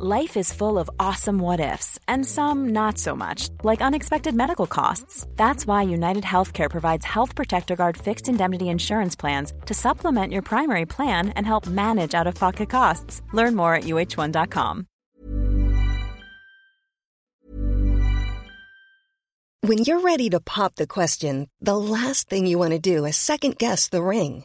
Life is full of awesome what ifs, and some not so much, like unexpected medical costs. That's why United Healthcare provides Health Protector Guard fixed indemnity insurance plans to supplement your primary plan and help manage out of pocket costs. Learn more at uh1.com. When you're ready to pop the question, the last thing you want to do is second guess the ring.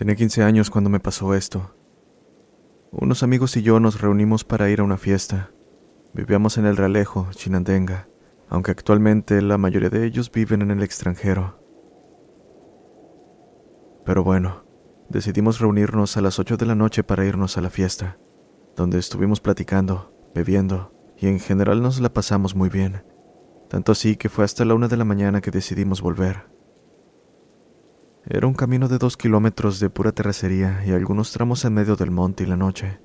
Tenía 15 años cuando me pasó esto. Unos amigos y yo nos reunimos para ir a una fiesta. Vivíamos en el Realejo, Chinandenga, aunque actualmente la mayoría de ellos viven en el extranjero. Pero bueno, decidimos reunirnos a las 8 de la noche para irnos a la fiesta, donde estuvimos platicando, bebiendo, y en general nos la pasamos muy bien, tanto así que fue hasta la una de la mañana que decidimos volver. Era un camino de dos kilómetros de pura terracería y algunos tramos en medio del monte y la noche.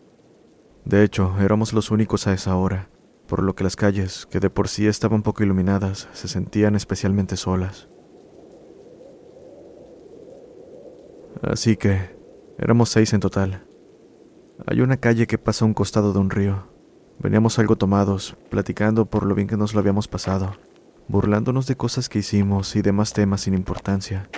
De hecho, éramos los únicos a esa hora, por lo que las calles, que de por sí estaban poco iluminadas, se sentían especialmente solas. Así que, éramos seis en total. Hay una calle que pasa a un costado de un río. Veníamos algo tomados, platicando por lo bien que nos lo habíamos pasado, burlándonos de cosas que hicimos y demás temas sin importancia.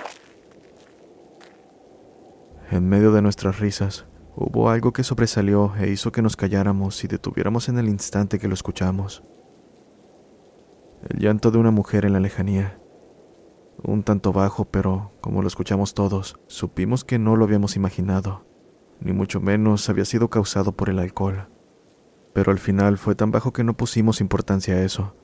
En medio de nuestras risas, hubo algo que sobresalió e hizo que nos calláramos y detuviéramos en el instante que lo escuchamos. El llanto de una mujer en la lejanía. Un tanto bajo, pero como lo escuchamos todos, supimos que no lo habíamos imaginado, ni mucho menos había sido causado por el alcohol. Pero al final fue tan bajo que no pusimos importancia a eso.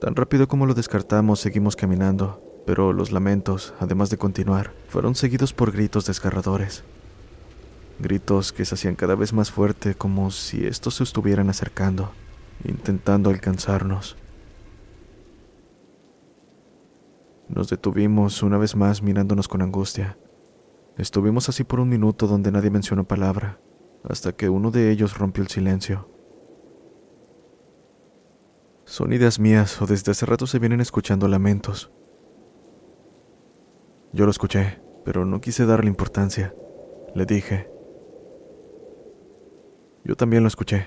Tan rápido como lo descartamos, seguimos caminando, pero los lamentos, además de continuar, fueron seguidos por gritos desgarradores. Gritos que se hacían cada vez más fuerte como si estos se estuvieran acercando, intentando alcanzarnos. Nos detuvimos una vez más mirándonos con angustia. Estuvimos así por un minuto donde nadie mencionó palabra, hasta que uno de ellos rompió el silencio. Son ideas mías o desde hace rato se vienen escuchando lamentos, yo lo escuché, pero no quise darle importancia. Le dije. Yo también lo escuché.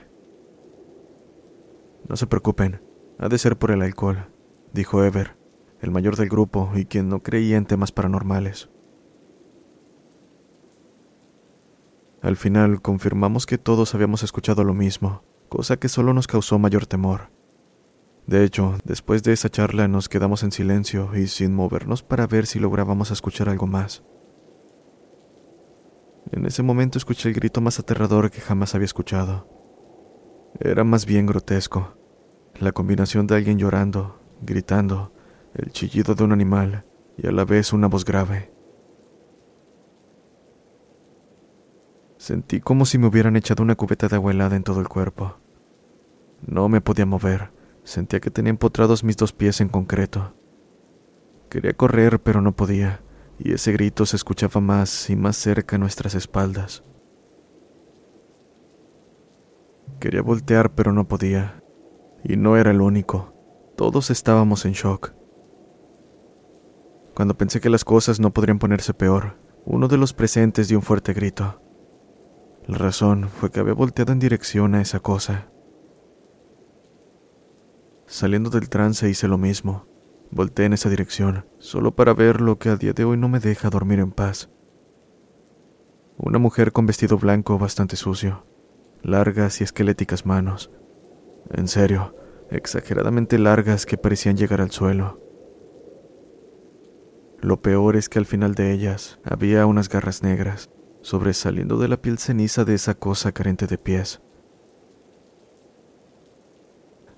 No se preocupen, ha de ser por el alcohol, dijo Ever, el mayor del grupo y quien no creía en temas paranormales. Al final confirmamos que todos habíamos escuchado lo mismo, cosa que solo nos causó mayor temor. De hecho, después de esa charla nos quedamos en silencio y sin movernos para ver si lográbamos escuchar algo más. En ese momento escuché el grito más aterrador que jamás había escuchado. Era más bien grotesco. La combinación de alguien llorando, gritando, el chillido de un animal y a la vez una voz grave. Sentí como si me hubieran echado una cubeta de agua helada en todo el cuerpo. No me podía mover Sentía que tenía empotrados mis dos pies en concreto. Quería correr, pero no podía, y ese grito se escuchaba más y más cerca a nuestras espaldas. Quería voltear, pero no podía, y no era el único. Todos estábamos en shock. Cuando pensé que las cosas no podrían ponerse peor, uno de los presentes dio un fuerte grito. La razón fue que había volteado en dirección a esa cosa. Saliendo del trance hice lo mismo. Volté en esa dirección, solo para ver lo que a día de hoy no me deja dormir en paz. Una mujer con vestido blanco bastante sucio, largas y esqueléticas manos. En serio, exageradamente largas que parecían llegar al suelo. Lo peor es que al final de ellas había unas garras negras, sobresaliendo de la piel ceniza de esa cosa carente de pies.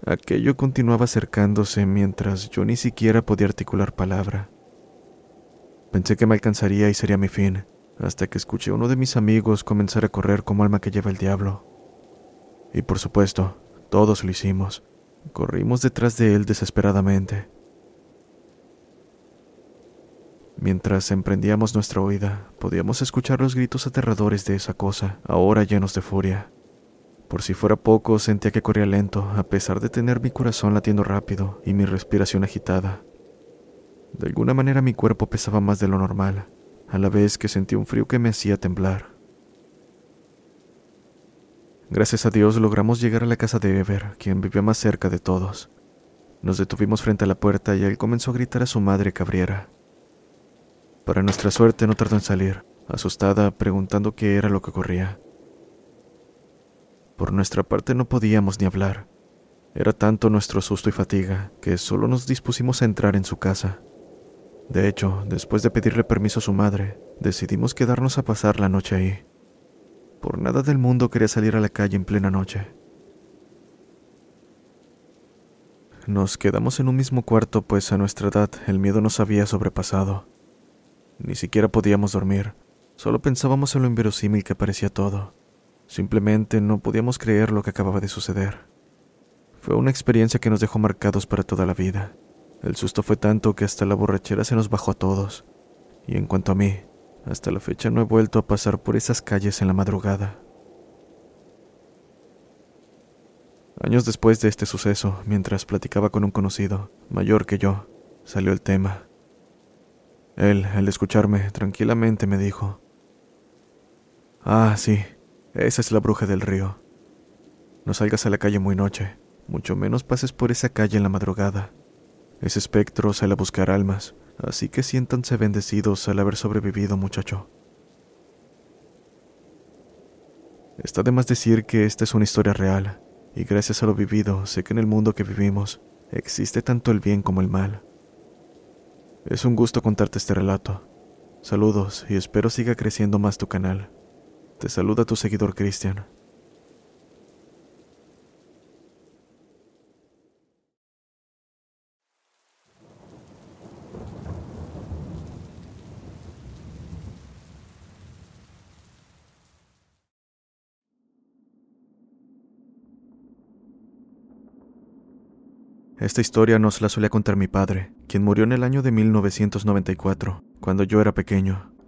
Aquello continuaba acercándose mientras yo ni siquiera podía articular palabra. Pensé que me alcanzaría y sería mi fin, hasta que escuché a uno de mis amigos comenzar a correr como alma que lleva el diablo. Y por supuesto, todos lo hicimos. Corrimos detrás de él desesperadamente. Mientras emprendíamos nuestra huida, podíamos escuchar los gritos aterradores de esa cosa, ahora llenos de furia. Por si fuera poco, sentía que corría lento, a pesar de tener mi corazón latiendo rápido y mi respiración agitada. De alguna manera mi cuerpo pesaba más de lo normal, a la vez que sentía un frío que me hacía temblar. Gracias a Dios logramos llegar a la casa de Ever, quien vivía más cerca de todos. Nos detuvimos frente a la puerta y él comenzó a gritar a su madre que abriera. Para nuestra suerte no tardó en salir, asustada, preguntando qué era lo que ocurría. Por nuestra parte no podíamos ni hablar. Era tanto nuestro susto y fatiga que solo nos dispusimos a entrar en su casa. De hecho, después de pedirle permiso a su madre, decidimos quedarnos a pasar la noche ahí. Por nada del mundo quería salir a la calle en plena noche. Nos quedamos en un mismo cuarto, pues a nuestra edad el miedo nos había sobrepasado. Ni siquiera podíamos dormir, solo pensábamos en lo inverosímil que parecía todo. Simplemente no podíamos creer lo que acababa de suceder. Fue una experiencia que nos dejó marcados para toda la vida. El susto fue tanto que hasta la borrachera se nos bajó a todos. Y en cuanto a mí, hasta la fecha no he vuelto a pasar por esas calles en la madrugada. Años después de este suceso, mientras platicaba con un conocido, mayor que yo, salió el tema. Él, al escucharme, tranquilamente me dijo, Ah, sí, esa es la bruja del río. No salgas a la calle muy noche, mucho menos pases por esa calle en la madrugada. Ese espectro sale a buscar almas, así que siéntanse bendecidos al haber sobrevivido, muchacho. Está de más decir que esta es una historia real, y gracias a lo vivido sé que en el mundo que vivimos existe tanto el bien como el mal. Es un gusto contarte este relato. Saludos y espero siga creciendo más tu canal. Te saluda tu seguidor Cristian. Esta historia nos la solía contar mi padre, quien murió en el año de 1994, cuando yo era pequeño.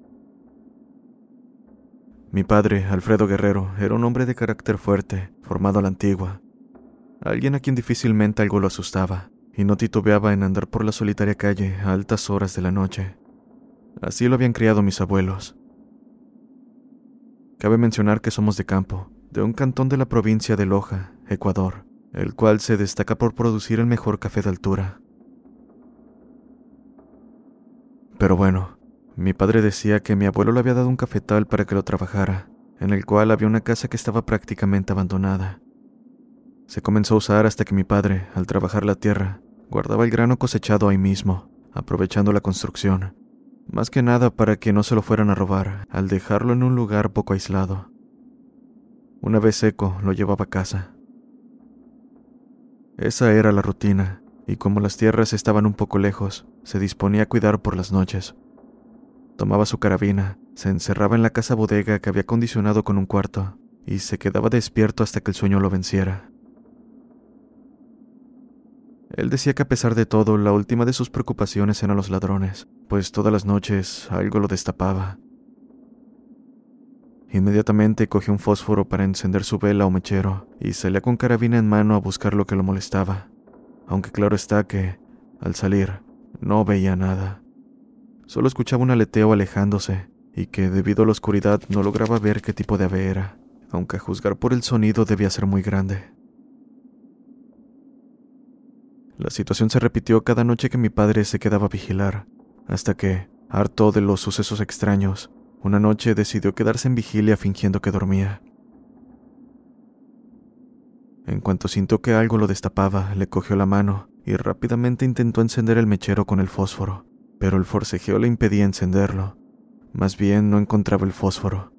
Mi padre, Alfredo Guerrero, era un hombre de carácter fuerte, formado a la antigua, alguien a quien difícilmente algo lo asustaba, y no titubeaba en andar por la solitaria calle a altas horas de la noche. Así lo habían criado mis abuelos. Cabe mencionar que somos de campo, de un cantón de la provincia de Loja, Ecuador, el cual se destaca por producir el mejor café de altura. Pero bueno, mi padre decía que mi abuelo le había dado un cafetal para que lo trabajara, en el cual había una casa que estaba prácticamente abandonada. Se comenzó a usar hasta que mi padre, al trabajar la tierra, guardaba el grano cosechado ahí mismo, aprovechando la construcción, más que nada para que no se lo fueran a robar al dejarlo en un lugar poco aislado. Una vez seco, lo llevaba a casa. Esa era la rutina, y como las tierras estaban un poco lejos, se disponía a cuidar por las noches. Tomaba su carabina, se encerraba en la casa bodega que había condicionado con un cuarto, y se quedaba despierto hasta que el sueño lo venciera. Él decía que a pesar de todo, la última de sus preocupaciones eran los ladrones, pues todas las noches algo lo destapaba, Inmediatamente cogió un fósforo para encender su vela o mechero y salía con carabina en mano a buscar lo que lo molestaba, aunque claro está que, al salir, no veía nada. Solo escuchaba un aleteo alejándose y que debido a la oscuridad no lograba ver qué tipo de ave era, aunque a juzgar por el sonido debía ser muy grande. La situación se repitió cada noche que mi padre se quedaba a vigilar, hasta que, harto de los sucesos extraños, una noche decidió quedarse en vigilia fingiendo que dormía. En cuanto sintió que algo lo destapaba, le cogió la mano y rápidamente intentó encender el mechero con el fósforo, pero el forcejeo le impedía encenderlo. Más bien no encontraba el fósforo.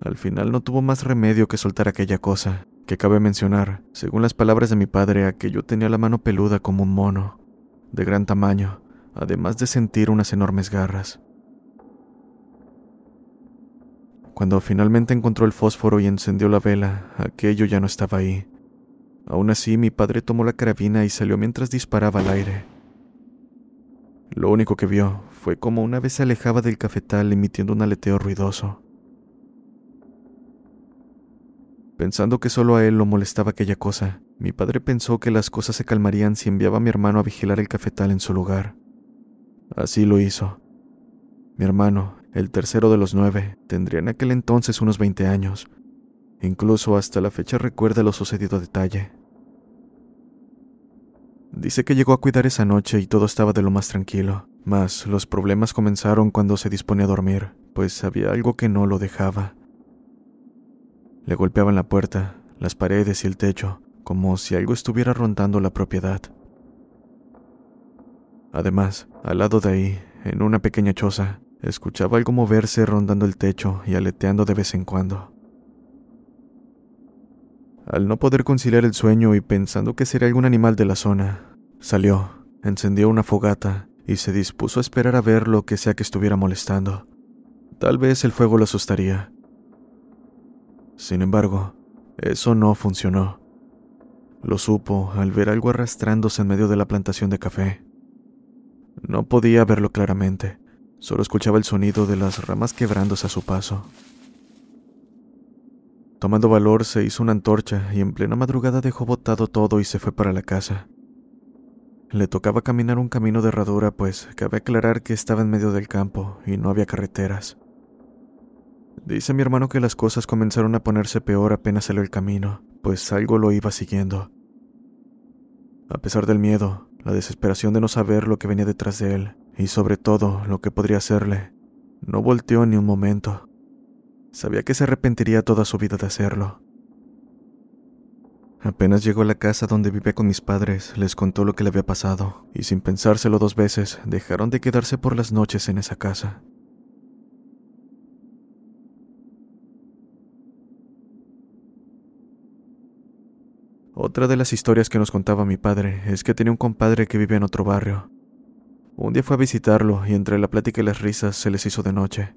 Al final no tuvo más remedio que soltar aquella cosa, que cabe mencionar, según las palabras de mi padre, aquello tenía la mano peluda como un mono, de gran tamaño, además de sentir unas enormes garras. Cuando finalmente encontró el fósforo y encendió la vela, aquello ya no estaba ahí. Aún así, mi padre tomó la carabina y salió mientras disparaba al aire. Lo único que vio fue como una vez se alejaba del cafetal emitiendo un aleteo ruidoso. Pensando que solo a él lo molestaba aquella cosa, mi padre pensó que las cosas se calmarían si enviaba a mi hermano a vigilar el cafetal en su lugar. Así lo hizo. Mi hermano, el tercero de los nueve, tendría en aquel entonces unos 20 años. Incluso hasta la fecha recuerda lo sucedido a detalle. Dice que llegó a cuidar esa noche y todo estaba de lo más tranquilo, mas los problemas comenzaron cuando se disponía a dormir, pues había algo que no lo dejaba. Le golpeaban la puerta, las paredes y el techo, como si algo estuviera rondando la propiedad. Además, al lado de ahí, en una pequeña choza, Escuchaba algo moverse rondando el techo y aleteando de vez en cuando. Al no poder conciliar el sueño y pensando que sería algún animal de la zona, salió, encendió una fogata y se dispuso a esperar a ver lo que sea que estuviera molestando. Tal vez el fuego lo asustaría. Sin embargo, eso no funcionó. Lo supo al ver algo arrastrándose en medio de la plantación de café. No podía verlo claramente, Solo escuchaba el sonido de las ramas quebrándose a su paso. Tomando valor, se hizo una antorcha y en plena madrugada dejó botado todo y se fue para la casa. Le tocaba caminar un camino de herradura, pues cabe aclarar que estaba en medio del campo y no había carreteras. Dice mi hermano que las cosas comenzaron a ponerse peor apenas salió el camino, pues algo lo iba siguiendo. A pesar del miedo, la desesperación de no saber lo que venía detrás de él, y sobre todo lo que podría hacerle. No volteó ni un momento. Sabía que se arrepentiría toda su vida de hacerlo. Apenas llegó a la casa donde vivía con mis padres, les contó lo que le había pasado, y sin pensárselo dos veces, dejaron de quedarse por las noches en esa casa. Otra de las historias que nos contaba mi padre es que tenía un compadre que vivía en otro barrio, un día fue a visitarlo y entre la plática y las risas se les hizo de noche.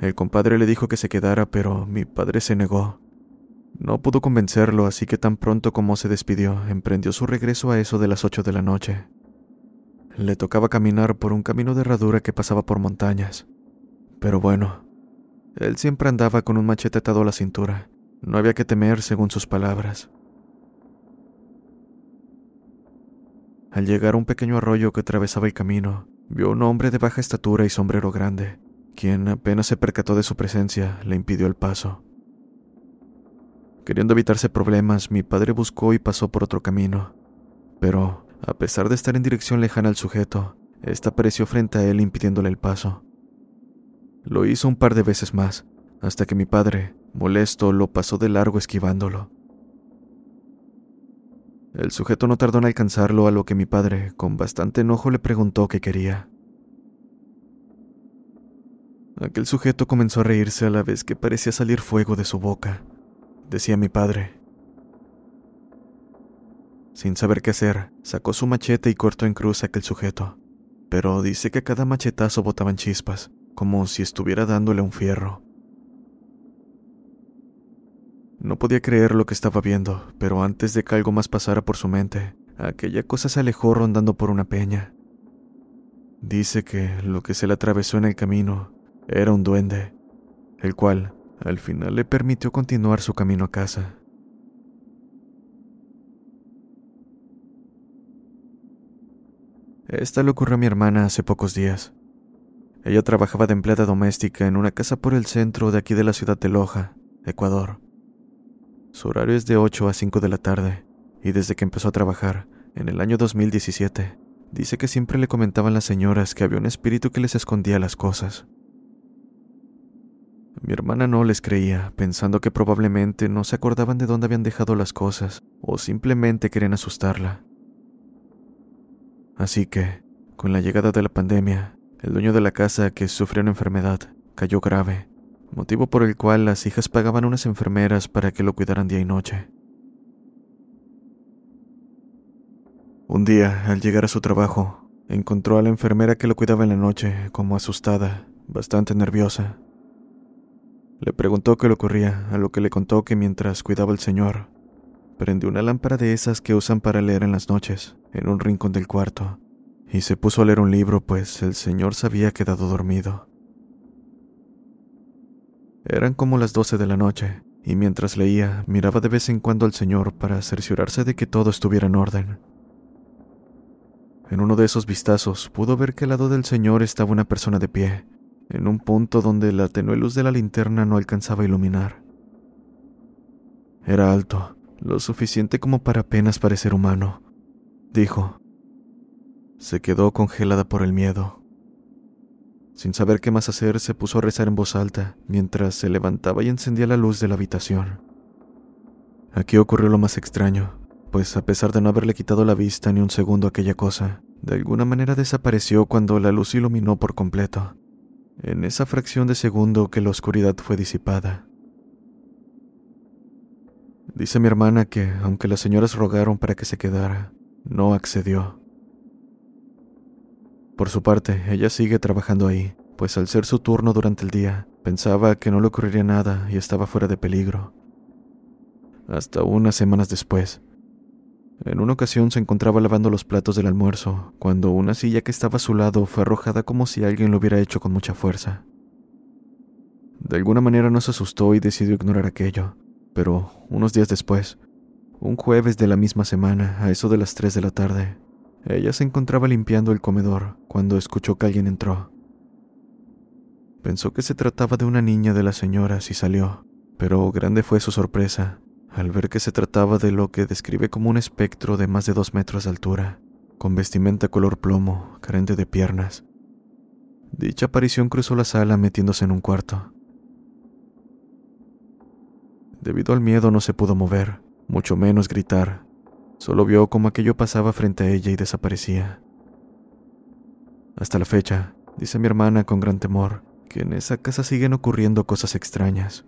El compadre le dijo que se quedara, pero mi padre se negó. No pudo convencerlo, así que tan pronto como se despidió, emprendió su regreso a eso de las ocho de la noche. Le tocaba caminar por un camino de herradura que pasaba por montañas. Pero bueno, él siempre andaba con un machete atado a la cintura. No había que temer, según sus palabras. Al llegar a un pequeño arroyo que atravesaba el camino, vio a un hombre de baja estatura y sombrero grande, quien apenas se percató de su presencia, le impidió el paso. Queriendo evitarse problemas, mi padre buscó y pasó por otro camino, pero, a pesar de estar en dirección lejana al sujeto, ésta apareció frente a él impidiéndole el paso. Lo hizo un par de veces más, hasta que mi padre, molesto, lo pasó de largo esquivándolo. El sujeto no tardó en alcanzarlo, a lo que mi padre, con bastante enojo, le preguntó qué quería. Aquel sujeto comenzó a reírse a la vez que parecía salir fuego de su boca, decía mi padre. Sin saber qué hacer, sacó su machete y cortó en cruz a aquel sujeto, pero dice que cada machetazo botaban chispas, como si estuviera dándole un fierro. No podía creer lo que estaba viendo, pero antes de que algo más pasara por su mente, aquella cosa se alejó rondando por una peña. Dice que lo que se le atravesó en el camino era un duende, el cual al final le permitió continuar su camino a casa. Esta le ocurrió a mi hermana hace pocos días. Ella trabajaba de empleada doméstica en una casa por el centro de aquí de la ciudad de Loja, Ecuador. Su horario es de 8 a 5 de la tarde, y desde que empezó a trabajar, en el año 2017, dice que siempre le comentaban las señoras que había un espíritu que les escondía las cosas. Mi hermana no les creía, pensando que probablemente no se acordaban de dónde habían dejado las cosas o simplemente querían asustarla. Así que, con la llegada de la pandemia, el dueño de la casa, que sufrió una enfermedad, cayó grave, motivo por el cual las hijas pagaban unas enfermeras para que lo cuidaran día y noche. Un día, al llegar a su trabajo, encontró a la enfermera que lo cuidaba en la noche, como asustada, bastante nerviosa. Le preguntó qué le ocurría, a lo que le contó que mientras cuidaba al señor, prendió una lámpara de esas que usan para leer en las noches, en un rincón del cuarto, y se puso a leer un libro, pues el señor se había quedado dormido. Eran como las doce de la noche, y mientras leía, miraba de vez en cuando al señor para cerciorarse de que todo estuviera en orden. En uno de esos vistazos pudo ver que al lado del señor estaba una persona de pie, en un punto donde la tenue luz de la linterna no alcanzaba a iluminar. Era alto, lo suficiente como para apenas parecer humano, dijo. Se quedó congelada por el miedo. Sin saber qué más hacer, se puso a rezar en voz alta mientras se levantaba y encendía la luz de la habitación. Aquí ocurrió lo más extraño, pues a pesar de no haberle quitado la vista ni un segundo a aquella cosa, de alguna manera desapareció cuando la luz iluminó por completo en esa fracción de segundo que la oscuridad fue disipada. Dice mi hermana que, aunque las señoras rogaron para que se quedara, no accedió. Por su parte, ella sigue trabajando ahí, pues al ser su turno durante el día, pensaba que no le ocurriría nada y estaba fuera de peligro. Hasta unas semanas después, en una ocasión se encontraba lavando los platos del almuerzo, cuando una silla que estaba a su lado fue arrojada como si alguien lo hubiera hecho con mucha fuerza. De alguna manera no se asustó y decidió ignorar aquello, pero unos días después, un jueves de la misma semana, a eso de las 3 de la tarde, ella se encontraba limpiando el comedor cuando escuchó que alguien entró. Pensó que se trataba de una niña de las señoras y salió, pero grande fue su sorpresa al ver que se trataba de lo que describe como un espectro de más de dos metros de altura, con vestimenta color plomo, carente de piernas. Dicha aparición cruzó la sala metiéndose en un cuarto. Debido al miedo no se pudo mover, mucho menos gritar. Solo vio como aquello pasaba frente a ella y desaparecía. Hasta la fecha, dice mi hermana con gran temor, que en esa casa siguen ocurriendo cosas extrañas.